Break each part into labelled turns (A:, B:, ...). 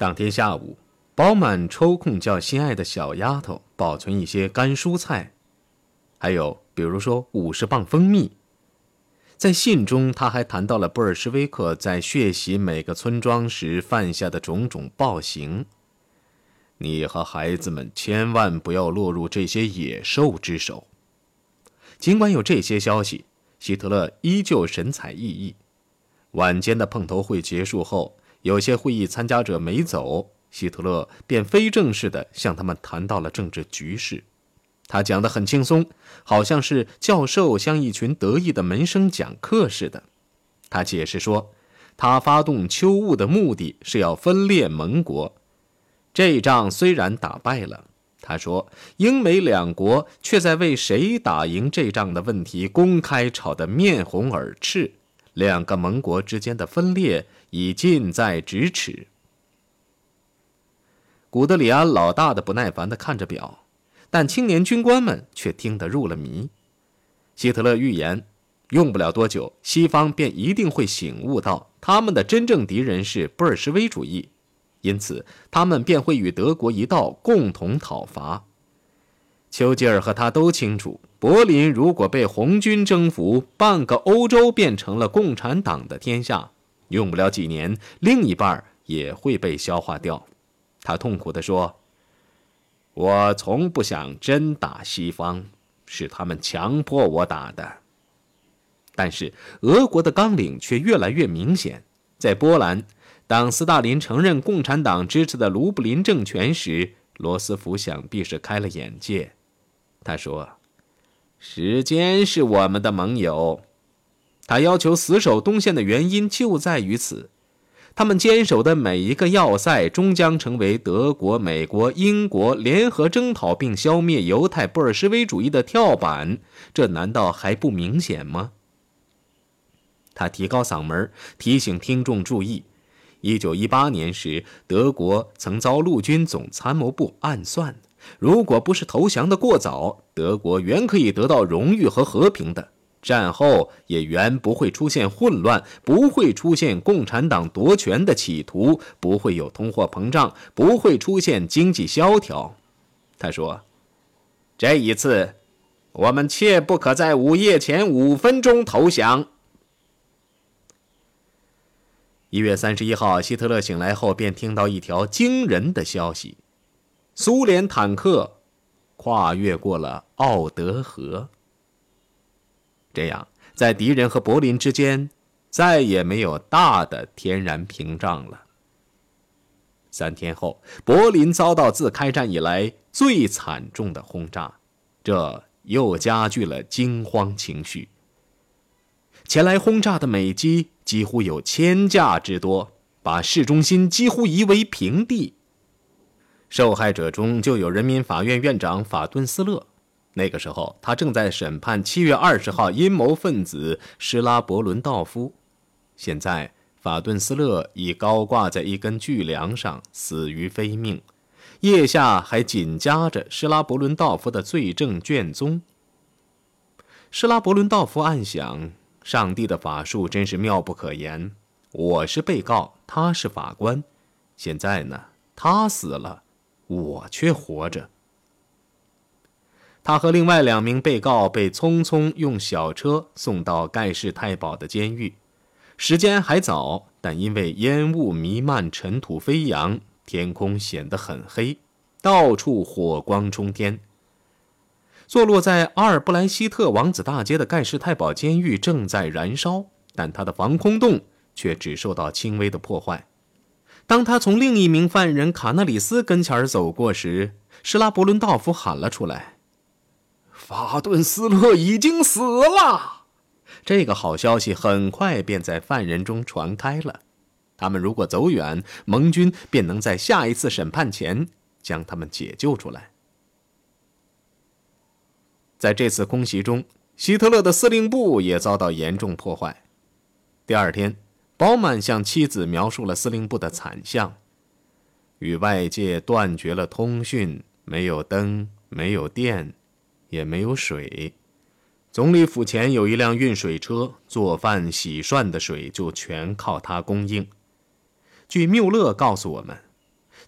A: 当天下午，饱满抽空叫心爱的小丫头保存一些干蔬菜，还有比如说五十磅蜂蜜。在信中，他还谈到了布尔什维克在血洗每个村庄时犯下的种种暴行。你和孩子们千万不要落入这些野兽之手。尽管有这些消息，希特勒依旧神采奕奕。晚间的碰头会结束后，有些会议参加者没走，希特勒便非正式地向他们谈到了政治局势。他讲得很轻松，好像是教授向一群得意的门生讲课似的。他解释说，他发动秋雾的目的是要分裂盟国。这一仗虽然打败了，他说，英美两国却在为谁打赢这仗的问题公开吵得面红耳赤，两个盟国之间的分裂已近在咫尺。古德里安老大的不耐烦的看着表，但青年军官们却听得入了迷。希特勒预言，用不了多久，西方便一定会醒悟到，他们的真正敌人是布尔什维主义。因此，他们便会与德国一道共同讨伐。丘吉尔和他都清楚，柏林如果被红军征服，半个欧洲变成了共产党的天下，用不了几年，另一半也会被消化掉。他痛苦地说：“我从不想真打西方，是他们强迫我打的。”但是，俄国的纲领却越来越明显，在波兰。当斯大林承认共产党支持的卢布林政权时，罗斯福想必是开了眼界。他说：“时间是我们的盟友。”他要求死守东线的原因就在于此。他们坚守的每一个要塞，终将成为德国、美国、英国联合征讨并消灭犹太布尔什维主义的跳板。这难道还不明显吗？他提高嗓门，提醒听众注意。一九一八年时，德国曾遭陆军总参谋部暗算，如果不是投降的过早，德国原可以得到荣誉和和平的。战后也原不会出现混乱，不会出现共产党夺权的企图，不会有通货膨胀，不会出现经济萧条。他说：“这一次，我们切不可在午夜前五分钟投降。”一月三十一号，希特勒醒来后便听到一条惊人的消息：苏联坦克跨越过了奥德河。这样，在敌人和柏林之间再也没有大的天然屏障了。三天后，柏林遭到自开战以来最惨重的轰炸，这又加剧了惊慌情绪。前来轰炸的美机几乎有千架之多，把市中心几乎夷为平地。受害者中就有人民法院院长法顿斯勒，那个时候他正在审判七月二十号阴谋分子施拉伯伦道夫。现在法顿斯勒已高挂在一根巨梁上，死于非命，腋下还紧夹着施拉伯伦道夫的罪证卷宗。施拉伯伦道夫暗想。上帝的法术真是妙不可言。我是被告，他是法官。现在呢，他死了，我却活着。他和另外两名被告被匆匆用小车送到盖世太保的监狱。时间还早，但因为烟雾弥漫、尘土飞扬，天空显得很黑，到处火光冲天。坐落在阿尔布莱希特王子大街的盖世太保监狱正在燃烧，但他的防空洞却只受到轻微的破坏。当他从另一名犯人卡纳里斯跟前走过时，施拉伯伦道夫喊了出来：“法顿斯勒已经死了。”这个好消息很快便在犯人中传开了。他们如果走远，盟军便能在下一次审判前将他们解救出来。在这次空袭中，希特勒的司令部也遭到严重破坏。第二天，饱满向妻子描述了司令部的惨象：与外界断绝了通讯，没有灯，没有电，也没有水。总理府前有一辆运水车，做饭、洗涮的水就全靠它供应。据缪勒告诉我们，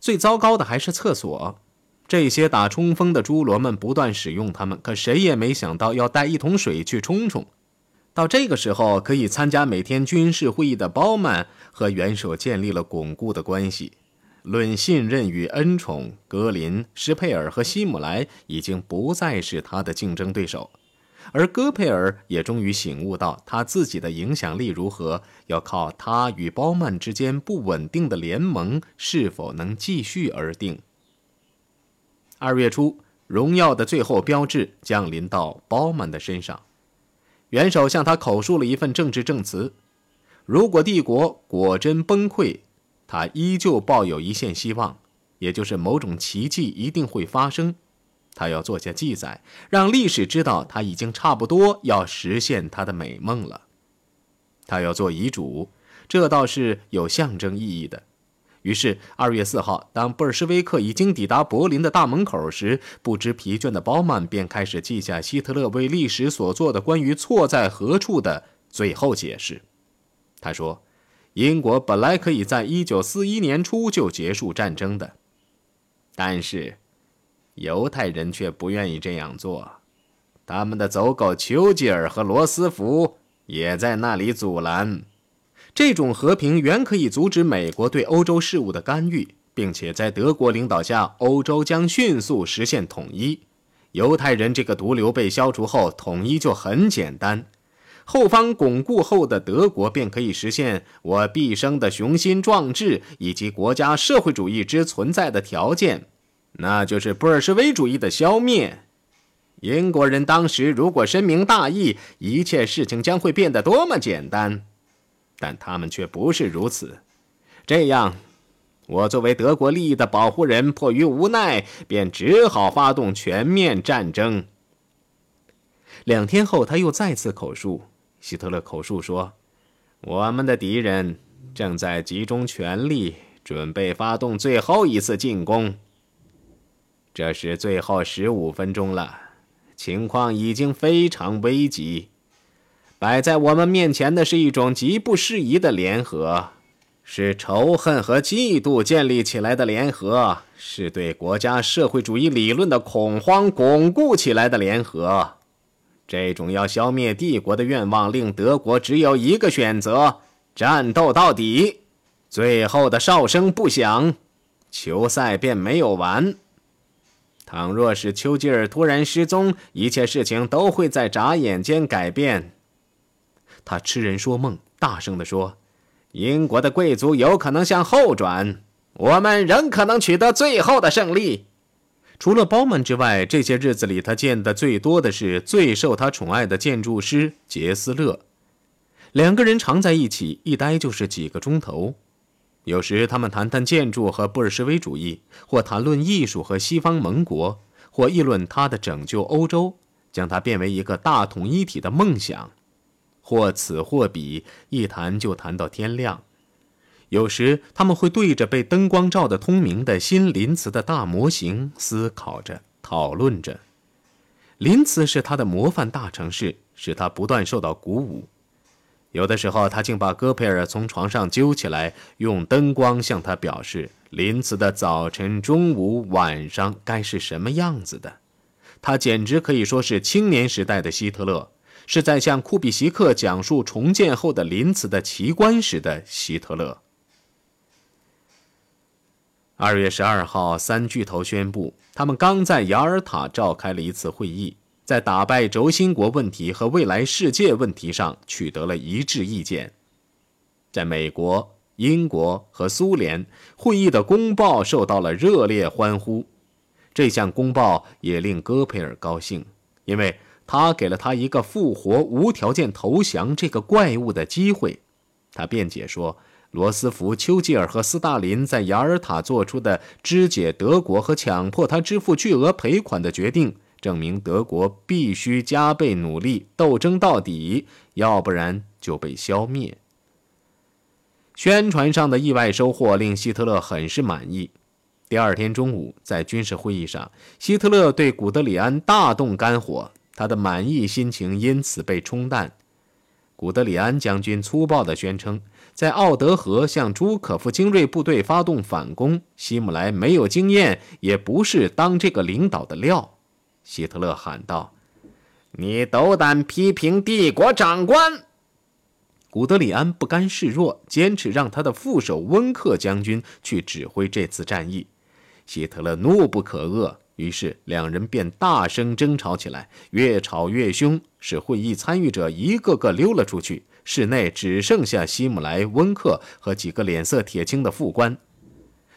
A: 最糟糕的还是厕所。这些打冲锋的侏罗们不断使用它们，可谁也没想到要带一桶水去冲冲。到这个时候，可以参加每天军事会议的包曼和元首建立了巩固的关系。论信任与恩宠，格林、施佩尔和希姆莱已经不再是他的竞争对手，而戈佩尔也终于醒悟到他自己的影响力如何，要靠他与包曼之间不稳定的联盟是否能继续而定。二月初，荣耀的最后标志降临到包曼的身上，元首向他口述了一份政治证词：如果帝国果真崩溃。他依旧抱有一线希望，也就是某种奇迹一定会发生。他要做下记载，让历史知道他已经差不多要实现他的美梦了。他要做遗嘱，这倒是有象征意义的。于是，二月四号，当布尔什维克已经抵达柏林的大门口时，不知疲倦的包曼便开始记下希特勒为历史所做的关于错在何处的最后解释。他说。英国本来可以在一九四一年初就结束战争的，但是犹太人却不愿意这样做。他们的走狗丘吉尔和罗斯福也在那里阻拦。这种和平原可以阻止美国对欧洲事务的干预，并且在德国领导下，欧洲将迅速实现统一。犹太人这个毒瘤被消除后，统一就很简单。后方巩固后的德国便可以实现我毕生的雄心壮志以及国家社会主义之存在的条件，那就是布尔什维主义的消灭。英国人当时如果深明大义，一切事情将会变得多么简单，但他们却不是如此。这样，我作为德国利益的保护人，迫于无奈，便只好发动全面战争。两天后，他又再次口述。希特勒口述说：“我们的敌人正在集中全力，准备发动最后一次进攻。这是最后十五分钟了，情况已经非常危急。摆在我们面前的是一种极不适宜的联合，是仇恨和嫉妒建立起来的联合，是对国家社会主义理论的恐慌巩固起来的联合。”这种要消灭帝国的愿望，令德国只有一个选择：战斗到底。最后的哨声不响，球赛便没有完。倘若是丘吉尔突然失踪，一切事情都会在眨眼间改变。他痴人说梦，大声地说：“英国的贵族有可能向后转，我们仍可能取得最后的胜利。”除了包曼之外，这些日子里他见的最多的是最受他宠爱的建筑师杰斯勒。两个人常在一起，一待就是几个钟头。有时他们谈谈建筑和布尔什维主义，或谈论艺术和西方盟国，或议论他的拯救欧洲，将它变为一个大统一体的梦想，或此或彼，一谈就谈到天亮。有时他们会对着被灯光照得通明的新林茨的大模型思考着、讨论着。林茨是他的模范大城市，使他不断受到鼓舞。有的时候，他竟把戈培尔从床上揪起来，用灯光向他表示林茨的早晨、中午、晚上该是什么样子的。他简直可以说是青年时代的希特勒，是在向库比席克讲述重建后的林茨的奇观时的希特勒。二月十二号，三巨头宣布，他们刚在雅尔塔召开了一次会议，在打败轴心国问题和未来世界问题上取得了一致意见。在美国、英国和苏联，会议的公报受到了热烈欢呼。这项公报也令戈培尔高兴，因为他给了他一个复活、无条件投降这个怪物的机会。他辩解说。罗斯福、丘吉尔和斯大林在雅尔塔做出的肢解德国和强迫他支付巨额赔款的决定，证明德国必须加倍努力斗争到底，要不然就被消灭。宣传上的意外收获令希特勒很是满意。第二天中午，在军事会议上，希特勒对古德里安大动肝火，他的满意心情因此被冲淡。古德里安将军粗暴地宣称。在奥德河向朱可夫精锐部队发动反攻，希姆莱没有经验，也不是当这个领导的料。希特勒喊道：“你斗胆批评帝国长官！”古德里安不甘示弱，坚持让他的副手温克将军去指挥这次战役。希特勒怒不可遏，于是两人便大声争吵起来，越吵越凶，使会议参与者一个个溜了出去。室内只剩下希姆莱、温克和几个脸色铁青的副官，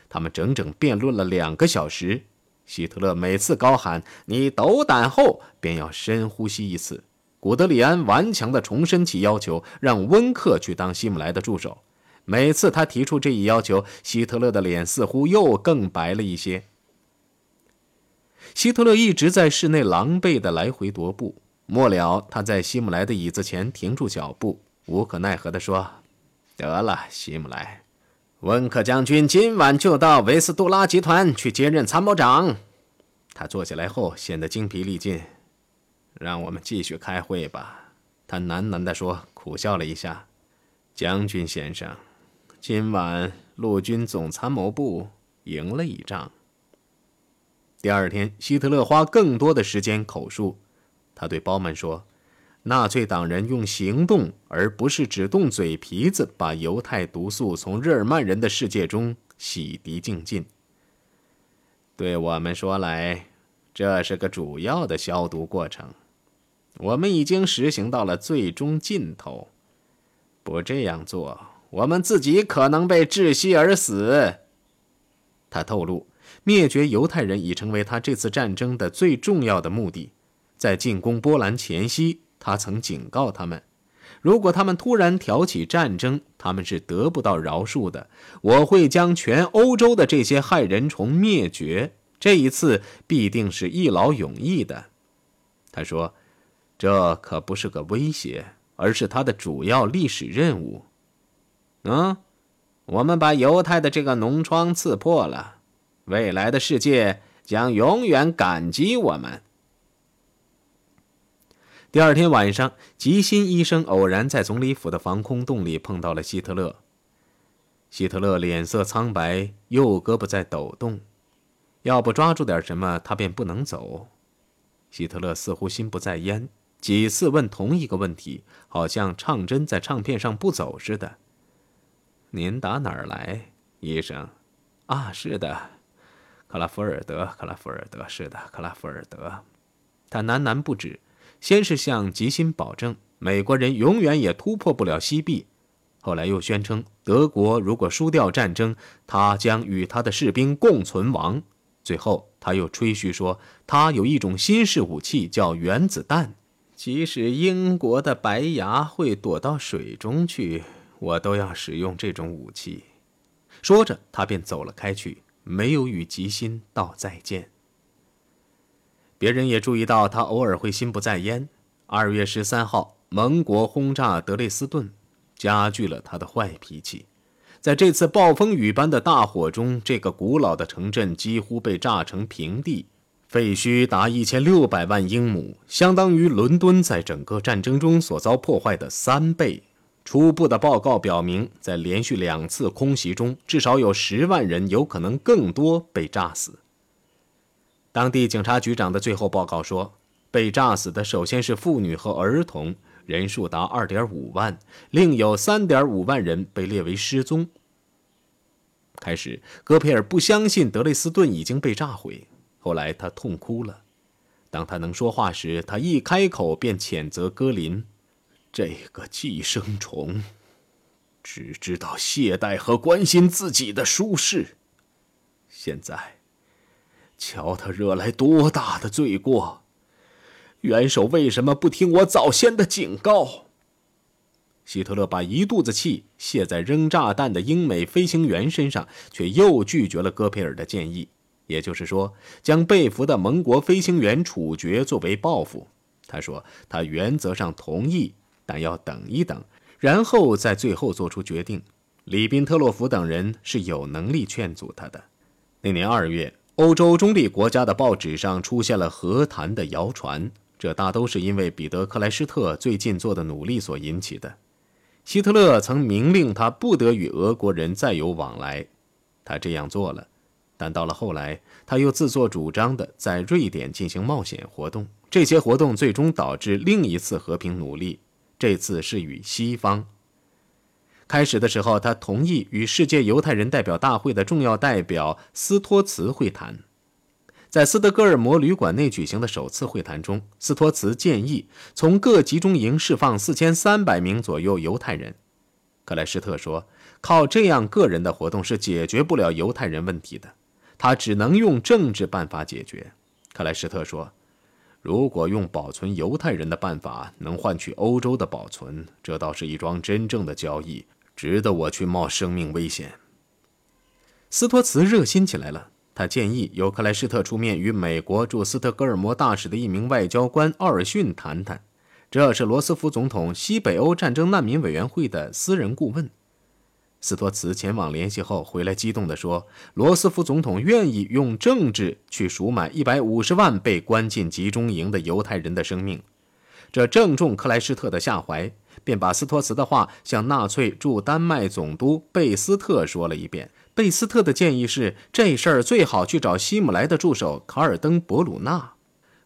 A: 他们整整辩论了两个小时。希特勒每次高喊“你斗胆”后，便要深呼吸一次。古德里安顽强地重申其要求，让温克去当希姆莱的助手。每次他提出这一要求，希特勒的脸似乎又更白了一些。希特勒一直在室内狼狈地来回踱步，末了，他在希姆莱的椅子前停住脚步。无可奈何地说：“得了，希姆莱，温克将军今晚就到维斯杜拉集团去接任参谋长。”他坐下来后显得精疲力尽。让我们继续开会吧，他喃喃地说，苦笑了一下：“将军先生，今晚陆军总参谋部赢了一仗。”第二天，希特勒花更多的时间口述。他对包曼说。纳粹党人用行动，而不是只动嘴皮子，把犹太毒素从日耳曼人的世界中洗涤净尽。对我们说来，这是个主要的消毒过程。我们已经实行到了最终尽头。不这样做，我们自己可能被窒息而死。他透露，灭绝犹太人已成为他这次战争的最重要的目的。在进攻波兰前夕。他曾警告他们，如果他们突然挑起战争，他们是得不到饶恕的。我会将全欧洲的这些害人虫灭绝。这一次必定是一劳永逸的。他说：“这可不是个威胁，而是他的主要历史任务。”嗯，我们把犹太的这个脓疮刺破了，未来的世界将永远感激我们。第二天晚上，吉辛医生偶然在总理府的防空洞里碰到了希特勒。希特勒脸色苍白，右胳膊在抖动，要不抓住点什么，他便不能走。希特勒似乎心不在焉，几次问同一个问题，好像唱针在唱片上不走似的。“您打哪儿来，医生？”“啊，是的，克拉福尔德，克拉福尔德，是的，克拉福尔德。”他喃喃不止。先是向吉辛保证美国人永远也突破不了西壁，后来又宣称德国如果输掉战争，他将与他的士兵共存亡。最后他又吹嘘说他有一种新式武器叫原子弹，即使英国的白牙会躲到水中去，我都要使用这种武器。说着，他便走了开去，没有与吉辛道再见。别人也注意到他偶尔会心不在焉。二月十三号，盟国轰炸德累斯顿，加剧了他的坏脾气。在这次暴风雨般的大火中，这个古老的城镇几乎被炸成平地，废墟达一千六百万英亩，相当于伦敦在整个战争中所遭破坏的三倍。初步的报告表明，在连续两次空袭中，至少有十万人，有可能更多被炸死。当地警察局长的最后报告说，被炸死的首先是妇女和儿童，人数达2.5万，另有3.5万人被列为失踪。开始，戈培尔不相信德累斯顿已经被炸毁，后来他痛哭了。当他能说话时，他一开口便谴责戈林：“这个寄生虫，只知道懈怠和关心自己的舒适。现在。”瞧他惹来多大的罪过！元首为什么不听我早先的警告？希特勒把一肚子气泄在扔炸弹的英美飞行员身上，却又拒绝了戈培尔的建议，也就是说，将被俘的盟国飞行员处决作为报复。他说，他原则上同意，但要等一等，然后再最后做出决定。里宾特洛夫等人是有能力劝阻他的。那年二月。欧洲中立国家的报纸上出现了和谈的谣传，这大都是因为彼得·克莱施特最近做的努力所引起的。希特勒曾明令他不得与俄国人再有往来，他这样做了。但到了后来，他又自作主张地在瑞典进行冒险活动，这些活动最终导致另一次和平努力，这次是与西方。开始的时候，他同意与世界犹太人代表大会的重要代表斯托茨会谈。在斯德哥尔摩旅馆内举行的首次会谈中，斯托茨建议从各集中营释放四千三百名左右犹太人。克莱施特说：“靠这样个人的活动是解决不了犹太人问题的，他只能用政治办法解决。”克莱施特说：“如果用保存犹太人的办法能换取欧洲的保存，这倒是一桩真正的交易，值得我去冒生命危险。”斯托茨热心起来了。他建议由克莱施特出面与美国驻斯特哥尔摩大使的一名外交官奥尔逊谈谈，这是罗斯福总统西北欧战争难民委员会的私人顾问。斯托茨前往联系后回来，激动地说：“罗斯福总统愿意用政治去赎买一百五十万被关进集中营的犹太人的生命。”这正中克莱施特的下怀，便把斯托茨的话向纳粹驻丹麦总督贝斯特说了一遍。贝斯特的建议是，这事儿最好去找希姆莱的助手卡尔登伯鲁纳。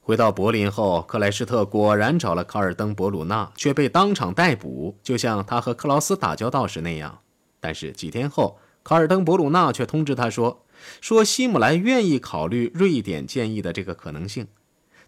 A: 回到柏林后，克莱施特果然找了卡尔登伯鲁纳，却被当场逮捕，就像他和克劳斯打交道时那样。但是几天后，卡尔登伯鲁纳却通知他说，说希姆莱愿意考虑瑞典建议的这个可能性，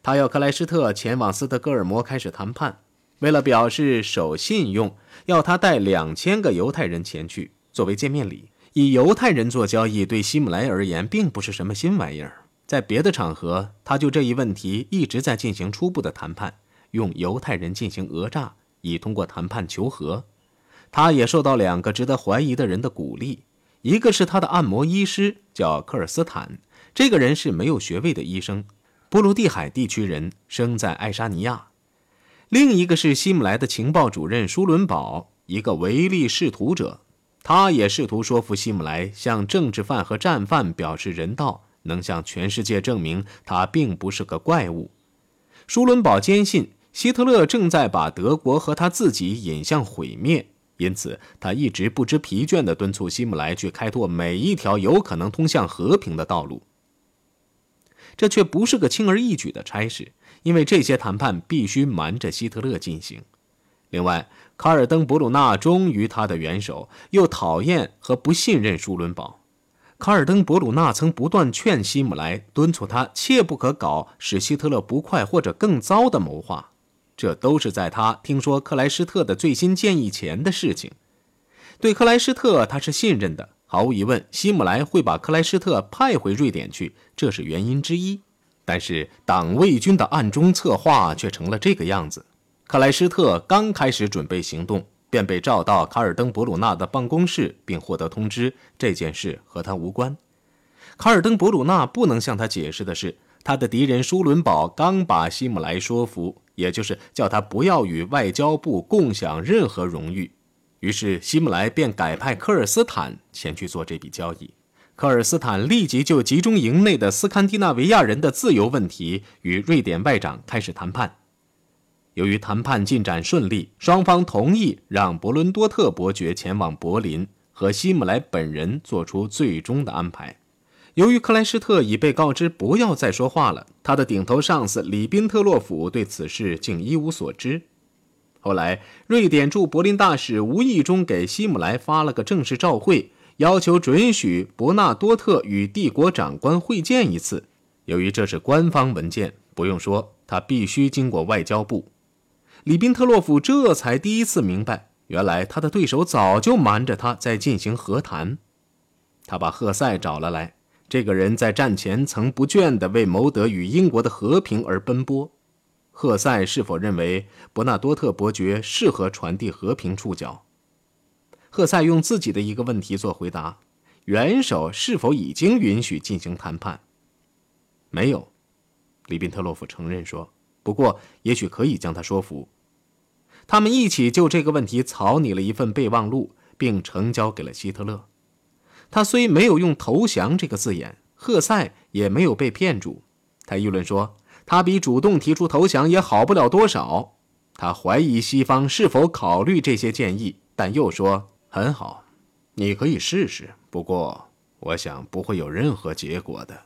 A: 他要克莱施特前往斯德哥尔摩开始谈判。为了表示守信用，要他带两千个犹太人前去作为见面礼。以犹太人做交易，对希姆莱而言并不是什么新玩意儿。在别的场合，他就这一问题一直在进行初步的谈判，用犹太人进行讹诈，以通过谈判求和。他也受到两个值得怀疑的人的鼓励，一个是他的按摩医师，叫科尔斯坦，这个人是没有学位的医生，波罗的海地区人，生在爱沙尼亚；另一个是希姆莱的情报主任舒伦堡，一个唯利是图者。他也试图说服希姆莱向政治犯和战犯表示人道，能向全世界证明他并不是个怪物。舒伦堡坚信希特勒正在把德国和他自己引向毁灭，因此他一直不知疲倦地敦促希姆莱去开拓每一条有可能通向和平的道路。这却不是个轻而易举的差事，因为这些谈判必须瞒着希特勒进行。另外，卡尔登伯鲁纳忠于他的元首，又讨厌和不信任舒伦堡。卡尔登伯鲁纳曾不断劝希姆莱，敦促他切不可搞使希特勒不快或者更糟的谋划。这都是在他听说克莱施特的最新建议前的事情。对克莱施特，他是信任的。毫无疑问，希姆莱会把克莱施特派回瑞典去，这是原因之一。但是党卫军的暗中策划却成了这个样子。克莱施特刚开始准备行动，便被召到卡尔登伯鲁纳的办公室，并获得通知这件事和他无关。卡尔登伯鲁纳不能向他解释的是，他的敌人舒伦堡刚把希姆莱说服，也就是叫他不要与外交部共享任何荣誉。于是希姆莱便改派科尔斯坦前去做这笔交易。科尔斯坦立即就集中营内的斯堪的纳维亚人的自由问题与瑞典外长开始谈判。由于谈判进展顺利，双方同意让伯伦多特伯爵前往柏林和希姆莱本人做出最终的安排。由于克莱施特已被告知不要再说话了，他的顶头上司里宾特洛甫对此事竟一无所知。后来，瑞典驻柏林大使无意中给希姆莱发了个正式照会，要求准许伯纳多特与帝国长官会见一次。由于这是官方文件，不用说，他必须经过外交部。里宾特洛夫这才第一次明白，原来他的对手早就瞒着他在进行和谈。他把赫塞找了来，这个人在战前曾不倦地为谋得与英国的和平而奔波。赫塞是否认为伯纳多特伯爵适合传递和平触角？赫塞用自己的一个问题做回答：元首是否已经允许进行谈判？没有，里宾特洛夫承认说。不过，也许可以将他说服。他们一起就这个问题草拟了一份备忘录，并呈交给了希特勒。他虽没有用“投降”这个字眼，赫塞也没有被骗住。他议论说，他比主动提出投降也好不了多少。他怀疑西方是否考虑这些建议但又说很好你可以试试不过我想不会有任何结果的。